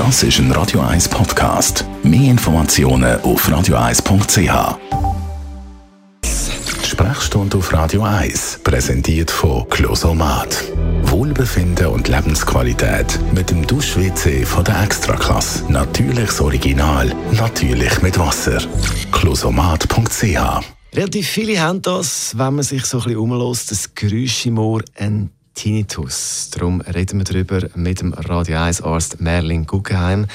Das ist ein Radio 1 Podcast. Mehr Informationen auf radio1.ch. Sprechstunde auf Radio 1, präsentiert von Closomat. Wohlbefinden und Lebensqualität mit dem Dusch-WC von der Extraklasse. Natürliches Original, natürlich mit Wasser. Closomat.ch Relativ viele haben das, wenn man sich so ein bisschen umlässt, das Geräusch im Ohr, ein Tinnitus. Darum reden wir darüber mit dem Radio 1 Arzt Merlin Guggenheim.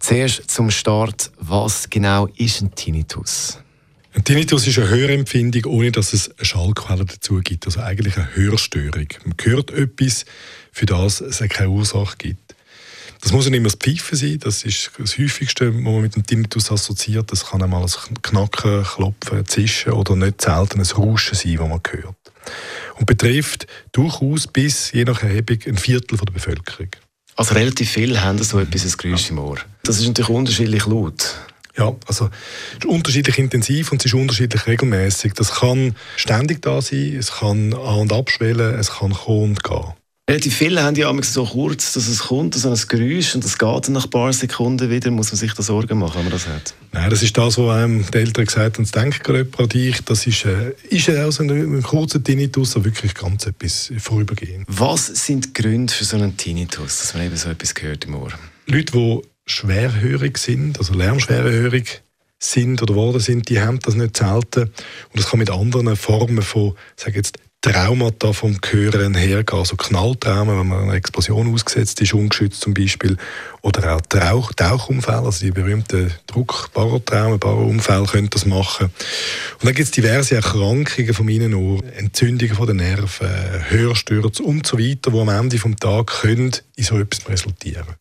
Zuerst zum Start, was genau ist ein Tinnitus? Ein Tinnitus ist eine Hörempfindung, ohne dass es eine Schallquelle dazu gibt. Also eigentlich eine Hörstörung. Man hört etwas, für das es keine Ursache gibt. Das muss nicht immer das Pfeifen sein, das ist das häufigste, was man mit dem Tinnitus assoziiert. Das kann einmal ein Knacken, Klopfen, Zischen oder nicht selten ein Rauschen sein, das man hört. Und betrifft durchaus bis, je nach Erhebung, ein Viertel der Bevölkerung. Also relativ viele haben so etwas, ein Geräusch im Ohr. Das ist natürlich unterschiedlich laut. Ja, also es ist unterschiedlich intensiv und es ist unterschiedlich regelmäßig. Das kann ständig da sein, es kann an- und abschwellen, es kann kommen und gehen. Relativ viele haben ja so kurz, dass es kommt, so ein Geräusch, und das geht dann nach ein paar Sekunden wieder. Muss man sich da Sorgen machen, wenn man das hat? Nein, das ist das, was einem die Eltern gesagt haben, das denken gerade an dich. Das ist, äh, ist also ein, ein kurzer Tinnitus, aber wirklich ganz etwas vorübergehend. Was sind die Gründe für so einen Tinnitus, dass man eben so etwas hört im Ohr? Leute, die schwerhörig sind, also lärmschwerhörig sind oder geworden sind, die haben das nicht selten. Und das kann mit anderen Formen von, sage jetzt, Traumata vom Hören hergehen, also Knalltraumen, wenn man einer Explosion ausgesetzt ist, ungeschützt zum Beispiel, oder auch Tauch, Tauchunfälle, also die berühmten Druck-Barotraumen, Barounfälle können das machen. Und dann gibt es diverse Erkrankungen vom Innenohr, Entzündungen von den Nerven, Hörstürze und so weiter, die am Ende des Tages können in so etwas resultieren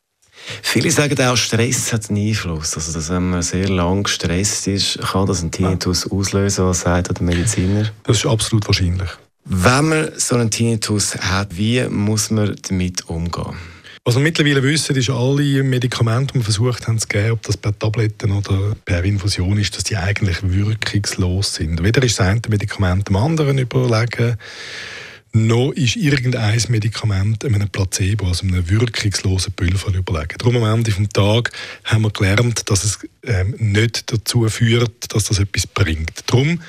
Viele sagen auch, Stress hat einen Einfluss. Also, dass wenn man sehr lang gestresst ist, kann das einen Tinnitus auslösen, was sagt der Mediziner? Das ist absolut wahrscheinlich. Wenn man so einen Tinnitus hat, wie muss man damit umgehen? Was wir mittlerweile wissen, ist, alle Medikamente, die wir versucht haben zu geben, ob das per Tabletten oder per Infusion ist, dass die eigentlich wirkungslos sind. Weder ist das eine Medikament dem anderen überlegen, noch ist irgendein Medikament einem Placebo, also einem wirkungslosen Pulver überlegen. Darum am Ende des Tages haben wir gelernt, dass es ähm, nicht dazu führt, dass das etwas bringt. Darum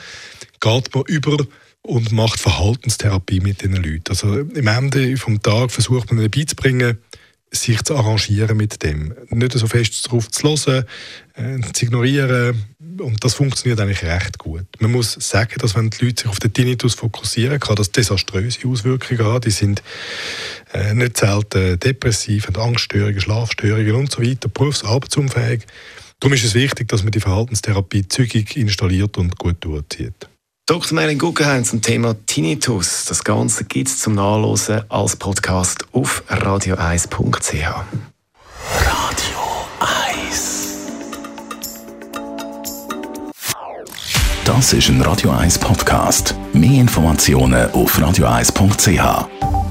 geht man über und macht Verhaltenstherapie mit diesen Leuten. Also am Ende des Tages versucht man ihnen beizubringen, sich zu arrangieren mit dem. Nicht so fest darauf zu hören, äh, zu ignorieren. Und das funktioniert eigentlich recht gut. Man muss sagen, dass wenn die Leute sich auf den Tinnitus fokussieren, kann das desaströse Auswirkungen haben. Die sind äh, nicht selten depressiv, haben Angststörungen, Schlafstörungen und so weiter, berufs- und arbeitsunfähig. Darum ist es wichtig, dass man die Verhaltenstherapie zügig installiert und gut durchzieht. Dr. Merlin Guggenheim zum Thema Tinnitus. Das Ganze gibt es zum Nachlesen als Podcast auf radio1.ch. Radio 1 Das ist ein Radio 1 Podcast. Mehr Informationen auf radio1.ch.